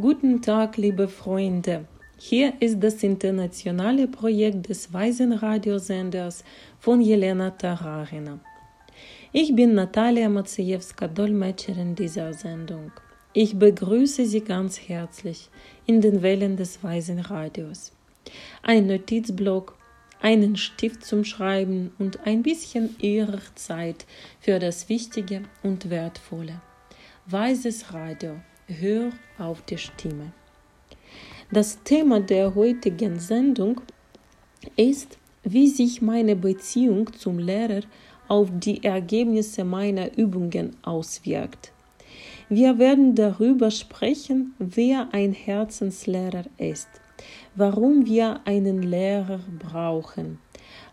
Guten Tag, liebe Freunde. Hier ist das internationale Projekt des Waisenradiosenders von Jelena Tararina. Ich bin Natalia Maciejewska, Dolmetscherin dieser Sendung. Ich begrüße Sie ganz herzlich in den Wellen des Waisenradios. Ein Notizblock, einen Stift zum Schreiben und ein bisschen Ihrer Zeit für das Wichtige und Wertvolle. Weises Radio Hör auf die Stimme. Das Thema der heutigen Sendung ist, wie sich meine Beziehung zum Lehrer auf die Ergebnisse meiner Übungen auswirkt. Wir werden darüber sprechen, wer ein Herzenslehrer ist, warum wir einen Lehrer brauchen,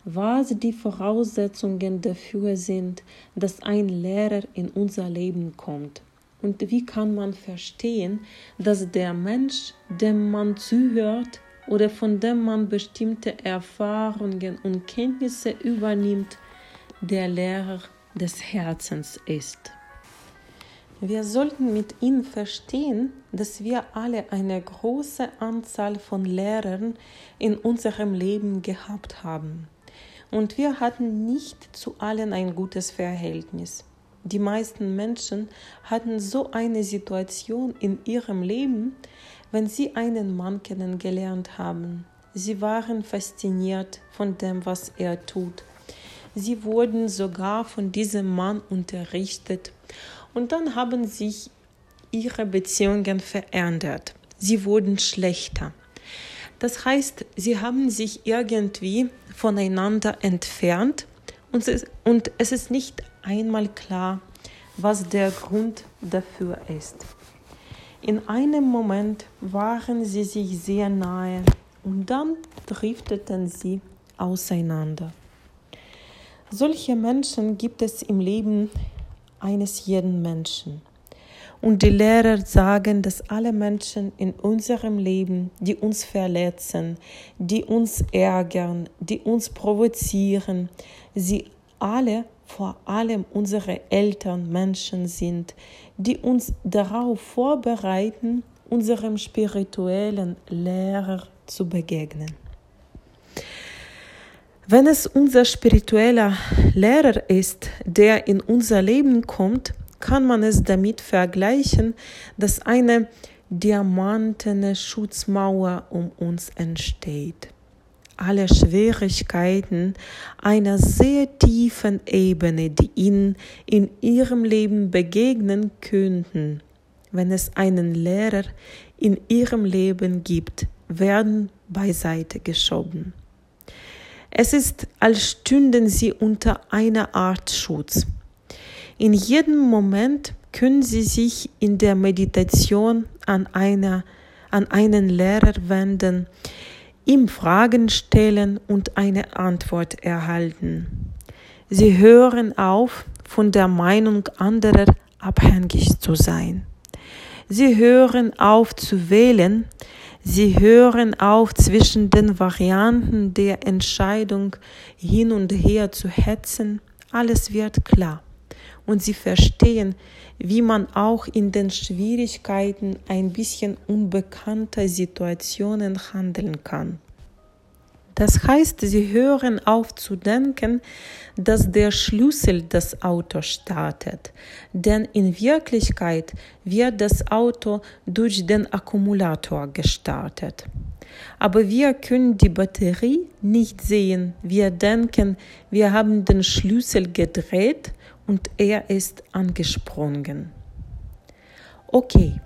was die Voraussetzungen dafür sind, dass ein Lehrer in unser Leben kommt und wie kann man verstehen, dass der Mensch, dem man zuhört oder von dem man bestimmte Erfahrungen und Kenntnisse übernimmt, der Lehrer des Herzens ist? Wir sollten mit ihm verstehen, dass wir alle eine große Anzahl von Lehrern in unserem Leben gehabt haben. Und wir hatten nicht zu allen ein gutes Verhältnis. Die meisten Menschen hatten so eine Situation in ihrem Leben, wenn sie einen Mann kennengelernt haben. Sie waren fasziniert von dem, was er tut. Sie wurden sogar von diesem Mann unterrichtet. Und dann haben sich ihre Beziehungen verändert. Sie wurden schlechter. Das heißt, sie haben sich irgendwie voneinander entfernt und es ist nicht einmal klar, was der Grund dafür ist. In einem Moment waren sie sich sehr nahe und dann drifteten sie auseinander. Solche Menschen gibt es im Leben eines jeden Menschen. Und die Lehrer sagen, dass alle Menschen in unserem Leben, die uns verletzen, die uns ärgern, die uns provozieren, sie alle vor allem unsere Eltern Menschen sind, die uns darauf vorbereiten, unserem spirituellen Lehrer zu begegnen. Wenn es unser spiritueller Lehrer ist, der in unser Leben kommt, kann man es damit vergleichen, dass eine diamantene Schutzmauer um uns entsteht alle Schwierigkeiten einer sehr tiefen Ebene, die ihnen in ihrem Leben begegnen könnten. Wenn es einen Lehrer in ihrem Leben gibt, werden beiseite geschoben. Es ist, als stünden sie unter einer Art Schutz. In jedem Moment können sie sich in der Meditation an, einer, an einen Lehrer wenden, ihm Fragen stellen und eine Antwort erhalten. Sie hören auf, von der Meinung anderer abhängig zu sein. Sie hören auf zu wählen, sie hören auf zwischen den Varianten der Entscheidung hin und her zu hetzen, alles wird klar und sie verstehen, wie man auch in den Schwierigkeiten ein bisschen unbekannter Situationen handeln kann. Das heißt, sie hören auf zu denken, dass der Schlüssel das Auto startet, denn in Wirklichkeit wird das Auto durch den Akkumulator gestartet. Aber wir können die Batterie nicht sehen. Wir denken, wir haben den Schlüssel gedreht und er ist angesprungen. Okay,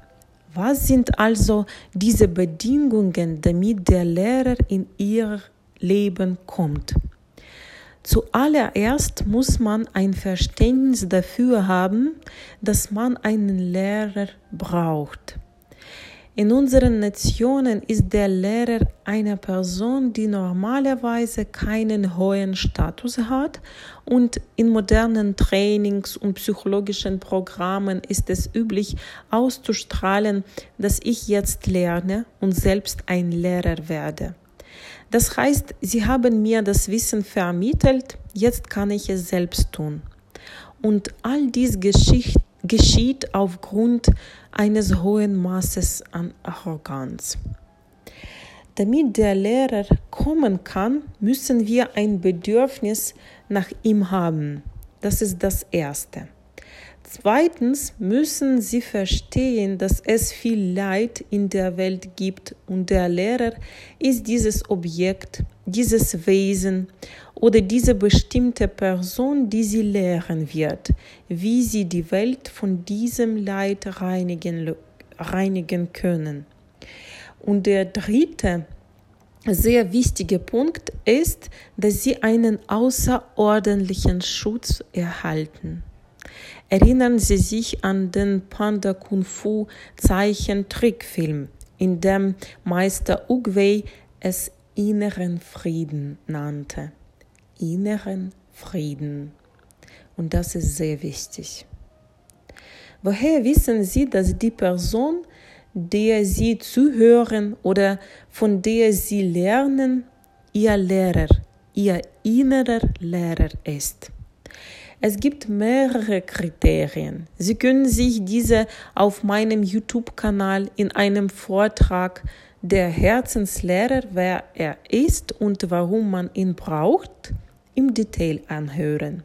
was sind also diese Bedingungen, damit der Lehrer in ihr Leben kommt? Zuallererst muss man ein Verständnis dafür haben, dass man einen Lehrer braucht. In unseren Nationen ist der Lehrer eine Person, die normalerweise keinen hohen Status hat und in modernen Trainings und psychologischen Programmen ist es üblich auszustrahlen, dass ich jetzt lerne und selbst ein Lehrer werde. Das heißt, sie haben mir das Wissen vermittelt, jetzt kann ich es selbst tun. Und all diese Geschichten geschieht aufgrund eines hohen Maßes an Arroganz. Damit der Lehrer kommen kann, müssen wir ein Bedürfnis nach ihm haben. Das ist das Erste. Zweitens müssen sie verstehen, dass es viel Leid in der Welt gibt und der Lehrer ist dieses Objekt, dieses Wesen oder diese bestimmte Person, die sie lehren wird, wie sie die Welt von diesem Leid reinigen, reinigen können. Und der dritte sehr wichtige Punkt ist, dass sie einen außerordentlichen Schutz erhalten. Erinnern Sie sich an den Panda Kung Fu Zeichentrickfilm, in dem Meister Ugwei es inneren Frieden nannte. Inneren Frieden. Und das ist sehr wichtig. Woher wissen Sie, dass die Person, der Sie zuhören oder von der Sie lernen, Ihr Lehrer, Ihr innerer Lehrer ist. Es gibt mehrere Kriterien. Sie können sich diese auf meinem YouTube-Kanal in einem Vortrag der Herzenslehrer, wer er ist und warum man ihn braucht, im Detail anhören.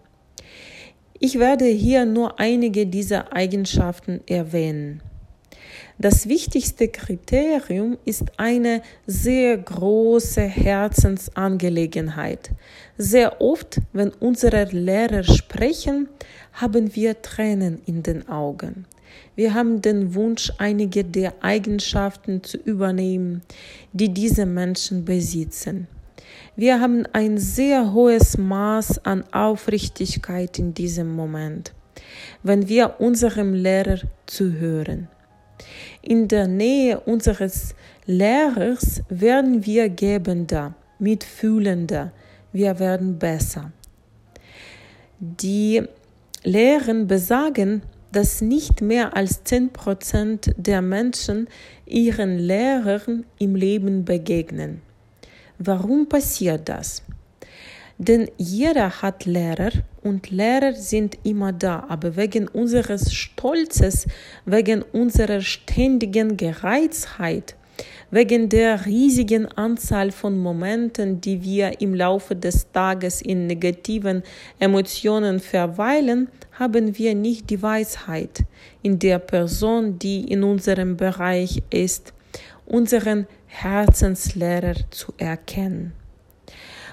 Ich werde hier nur einige dieser Eigenschaften erwähnen. Das wichtigste Kriterium ist eine sehr große Herzensangelegenheit. Sehr oft, wenn unsere Lehrer sprechen, haben wir Tränen in den Augen. Wir haben den Wunsch, einige der Eigenschaften zu übernehmen, die diese Menschen besitzen. Wir haben ein sehr hohes Maß an Aufrichtigkeit in diesem Moment, wenn wir unserem Lehrer zuhören. In der Nähe unseres Lehrers werden wir gebender, mitfühlender, wir werden besser. Die Lehren besagen, dass nicht mehr als 10% der Menschen ihren Lehrern im Leben begegnen. Warum passiert das? Denn jeder hat Lehrer und Lehrer sind immer da, aber wegen unseres Stolzes, wegen unserer ständigen Gereiztheit, wegen der riesigen Anzahl von Momenten, die wir im Laufe des Tages in negativen Emotionen verweilen, haben wir nicht die Weisheit in der Person, die in unserem Bereich ist, unseren Herzenslehrer zu erkennen.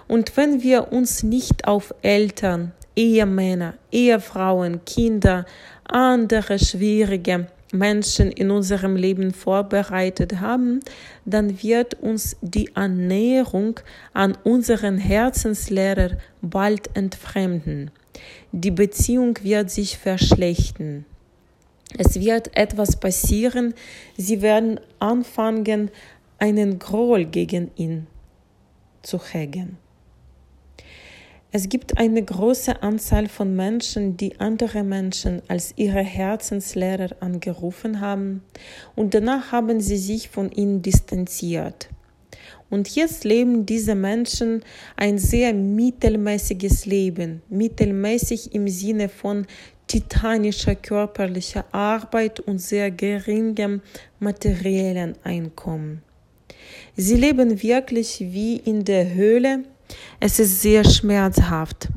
Und wenn wir uns nicht auf Eltern, Ehemänner, Ehefrauen, Kinder, andere schwierige Menschen in unserem Leben vorbereitet haben, dann wird uns die Annäherung an unseren Herzenslehrer bald entfremden. Die Beziehung wird sich verschlechtern. Es wird etwas passieren, sie werden anfangen, einen Groll gegen ihn zu hegen. Es gibt eine große Anzahl von Menschen, die andere Menschen als ihre Herzenslehrer angerufen haben und danach haben sie sich von ihnen distanziert. Und jetzt leben diese Menschen ein sehr mittelmäßiges Leben, mittelmäßig im Sinne von titanischer körperlicher Arbeit und sehr geringem materiellen Einkommen. Sie leben wirklich wie in der Höhle, es ist sehr schmerzhaft,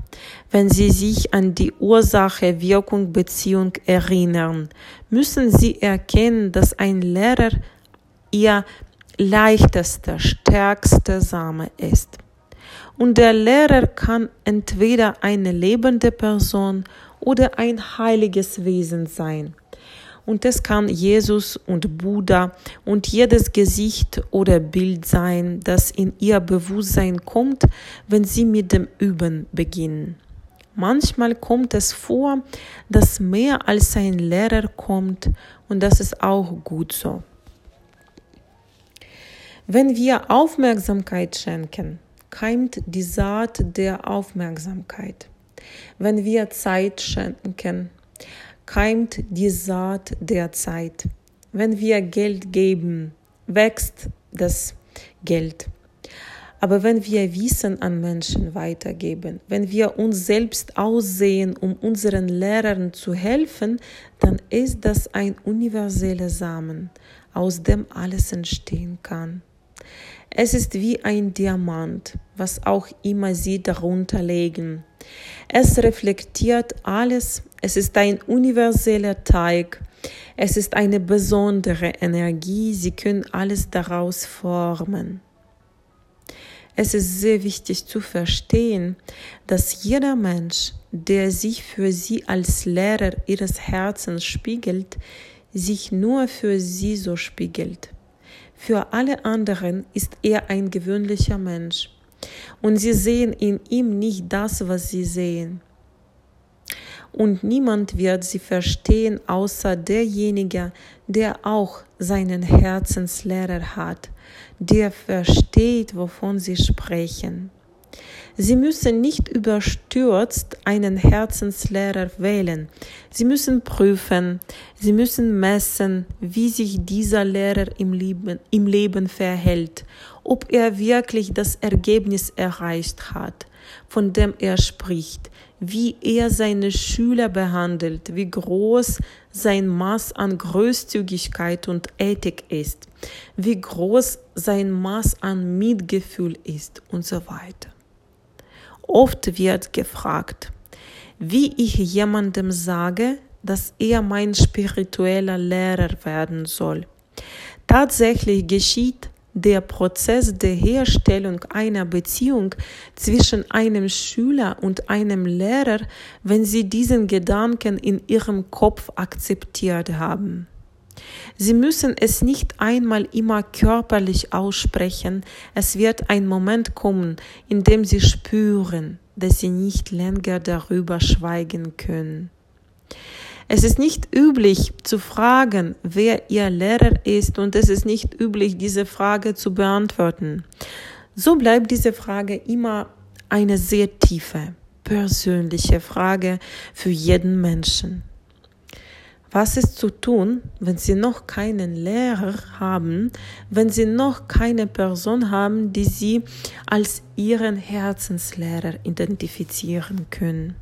wenn Sie sich an die Ursache-Wirkung-Beziehung erinnern, müssen Sie erkennen, dass ein Lehrer Ihr leichtester, stärkster Same ist. Und der Lehrer kann entweder eine lebende Person oder ein heiliges Wesen sein. Und es kann Jesus und Buddha und jedes Gesicht oder Bild sein, das in ihr Bewusstsein kommt, wenn sie mit dem Üben beginnen. Manchmal kommt es vor, dass mehr als ein Lehrer kommt und das ist auch gut so. Wenn wir Aufmerksamkeit schenken, keimt die Saat der Aufmerksamkeit. Wenn wir Zeit schenken, keimt die Saat der Zeit. Wenn wir Geld geben, wächst das Geld. Aber wenn wir Wissen an Menschen weitergeben, wenn wir uns selbst aussehen, um unseren Lehrern zu helfen, dann ist das ein universeller Samen, aus dem alles entstehen kann. Es ist wie ein Diamant, was auch immer Sie darunter legen. Es reflektiert alles, es ist ein universeller Teig, es ist eine besondere Energie, Sie können alles daraus formen. Es ist sehr wichtig zu verstehen, dass jeder Mensch, der sich für Sie als Lehrer Ihres Herzens spiegelt, sich nur für Sie so spiegelt. Für alle anderen ist er ein gewöhnlicher Mensch und sie sehen in ihm nicht das, was sie sehen. Und niemand wird sie verstehen, außer derjenige, der auch seinen Herzenslehrer hat, der versteht, wovon sie sprechen. Sie müssen nicht überstürzt einen Herzenslehrer wählen. Sie müssen prüfen, Sie müssen messen, wie sich dieser Lehrer im Leben, im Leben verhält, ob er wirklich das Ergebnis erreicht hat, von dem er spricht, wie er seine Schüler behandelt, wie groß sein Maß an Großzügigkeit und Ethik ist, wie groß sein Maß an Mitgefühl ist und so weiter. Oft wird gefragt, wie ich jemandem sage, dass er mein spiritueller Lehrer werden soll. Tatsächlich geschieht der Prozess der Herstellung einer Beziehung zwischen einem Schüler und einem Lehrer, wenn sie diesen Gedanken in ihrem Kopf akzeptiert haben. Sie müssen es nicht einmal immer körperlich aussprechen, es wird ein Moment kommen, in dem Sie spüren, dass Sie nicht länger darüber schweigen können. Es ist nicht üblich zu fragen, wer Ihr Lehrer ist, und es ist nicht üblich, diese Frage zu beantworten. So bleibt diese Frage immer eine sehr tiefe, persönliche Frage für jeden Menschen. Was ist zu tun, wenn Sie noch keinen Lehrer haben, wenn Sie noch keine Person haben, die Sie als Ihren Herzenslehrer identifizieren können?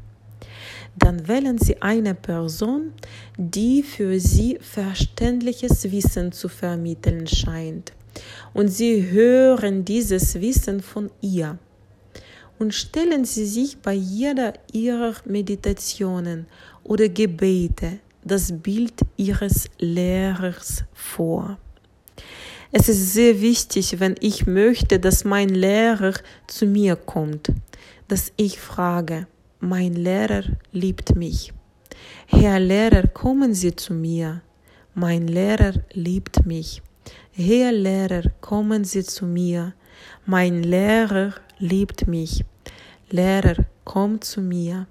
Dann wählen Sie eine Person, die für Sie verständliches Wissen zu vermitteln scheint. Und Sie hören dieses Wissen von ihr. Und stellen Sie sich bei jeder Ihrer Meditationen oder Gebete das Bild ihres Lehrers vor. Es ist sehr wichtig, wenn ich möchte, dass mein Lehrer zu mir kommt, dass ich frage, mein Lehrer liebt mich. Herr Lehrer, kommen Sie zu mir. Mein Lehrer liebt mich. Herr Lehrer, kommen Sie zu mir. Mein Lehrer liebt mich. Lehrer, komm zu mir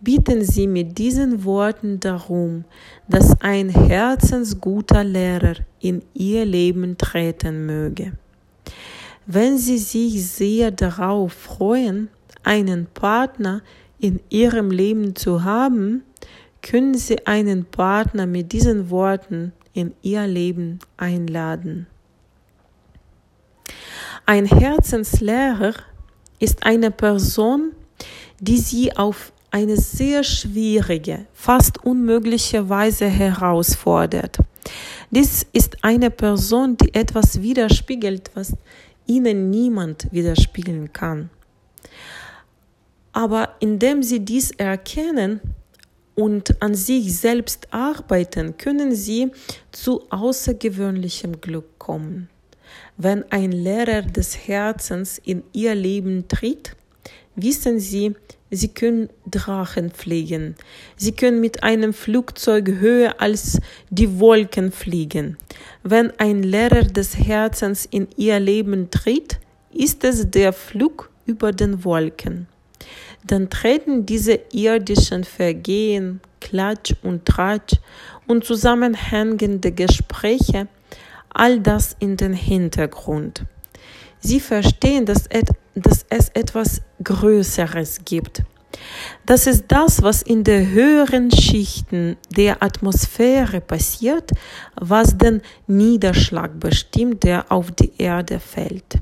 bitten Sie mit diesen Worten darum, dass ein herzensguter Lehrer in Ihr Leben treten möge. Wenn Sie sich sehr darauf freuen, einen Partner in Ihrem Leben zu haben, können Sie einen Partner mit diesen Worten in Ihr Leben einladen. Ein Herzenslehrer ist eine Person, die Sie auf eine sehr schwierige, fast unmögliche Weise herausfordert. Dies ist eine Person, die etwas widerspiegelt, was ihnen niemand widerspiegeln kann. Aber indem sie dies erkennen und an sich selbst arbeiten, können sie zu außergewöhnlichem Glück kommen. Wenn ein Lehrer des Herzens in ihr Leben tritt, wissen sie, Sie können Drachen fliegen. Sie können mit einem Flugzeug höher als die Wolken fliegen. Wenn ein Lehrer des Herzens in ihr Leben tritt, ist es der Flug über den Wolken. Dann treten diese irdischen Vergehen, Klatsch und Tratsch und zusammenhängende Gespräche, all das in den Hintergrund. Sie verstehen, dass, dass es etwas Größeres gibt. Das ist das, was in den höheren Schichten der Atmosphäre passiert, was den Niederschlag bestimmt, der auf die Erde fällt.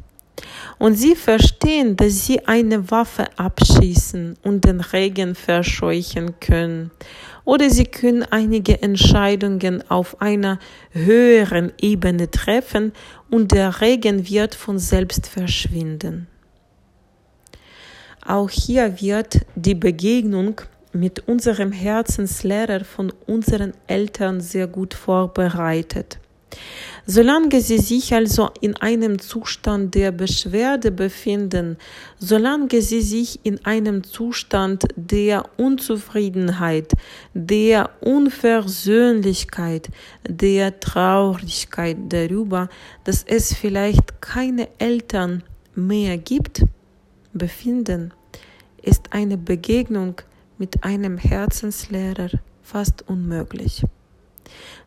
Und sie verstehen, dass sie eine Waffe abschießen und den Regen verscheuchen können. Oder sie können einige Entscheidungen auf einer höheren Ebene treffen und der Regen wird von selbst verschwinden. Auch hier wird die Begegnung mit unserem Herzenslehrer von unseren Eltern sehr gut vorbereitet. Solange sie sich also in einem Zustand der Beschwerde befinden, solange sie sich in einem Zustand der Unzufriedenheit, der Unversöhnlichkeit, der Traurigkeit darüber, dass es vielleicht keine Eltern mehr gibt, befinden, ist eine Begegnung mit einem Herzenslehrer fast unmöglich.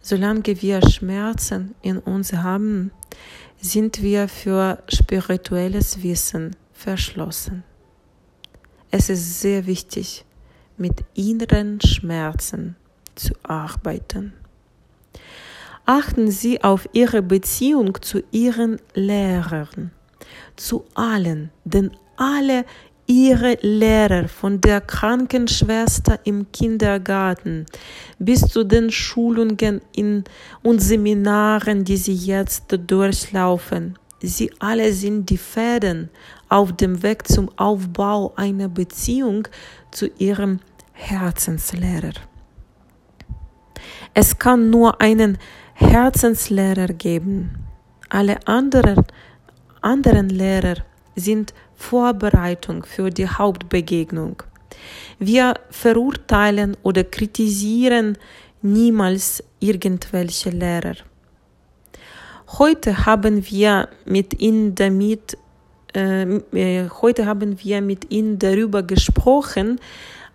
Solange wir Schmerzen in uns haben, sind wir für spirituelles Wissen verschlossen. Es ist sehr wichtig, mit inneren Schmerzen zu arbeiten. Achten Sie auf Ihre Beziehung zu Ihren Lehrern, zu allen, denn alle ihre Lehrer von der Krankenschwester im Kindergarten bis zu den Schulungen in und Seminaren, die sie jetzt durchlaufen. Sie alle sind die Fäden auf dem Weg zum Aufbau einer Beziehung zu ihrem Herzenslehrer. Es kann nur einen Herzenslehrer geben. Alle anderen, anderen Lehrer sind Vorbereitung für die Hauptbegegnung. Wir verurteilen oder kritisieren niemals irgendwelche Lehrer. Heute haben wir mit ihnen damit äh, äh, heute haben wir mit ihnen darüber gesprochen,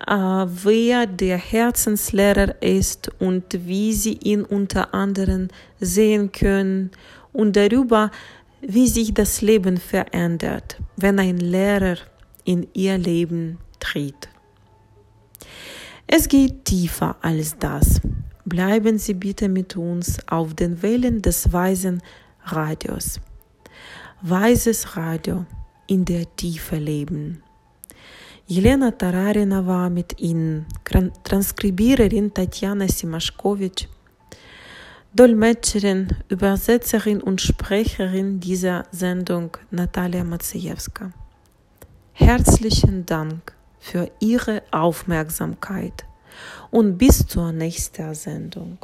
äh, wer der Herzenslehrer ist und wie sie ihn unter anderem sehen können und darüber, wie sich das Leben verändert, wenn ein Lehrer in ihr Leben tritt. Es geht tiefer als das. Bleiben Sie bitte mit uns auf den Wellen des weisen Radios. Weises Radio in der Tiefe leben. Jelena Tararina war mit Ihnen, Transkribiererin Tatjana Simaschkowitsch, Dolmetscherin, Übersetzerin und Sprecherin dieser Sendung Natalia Maciejewska. Herzlichen Dank für Ihre Aufmerksamkeit und bis zur nächsten Sendung.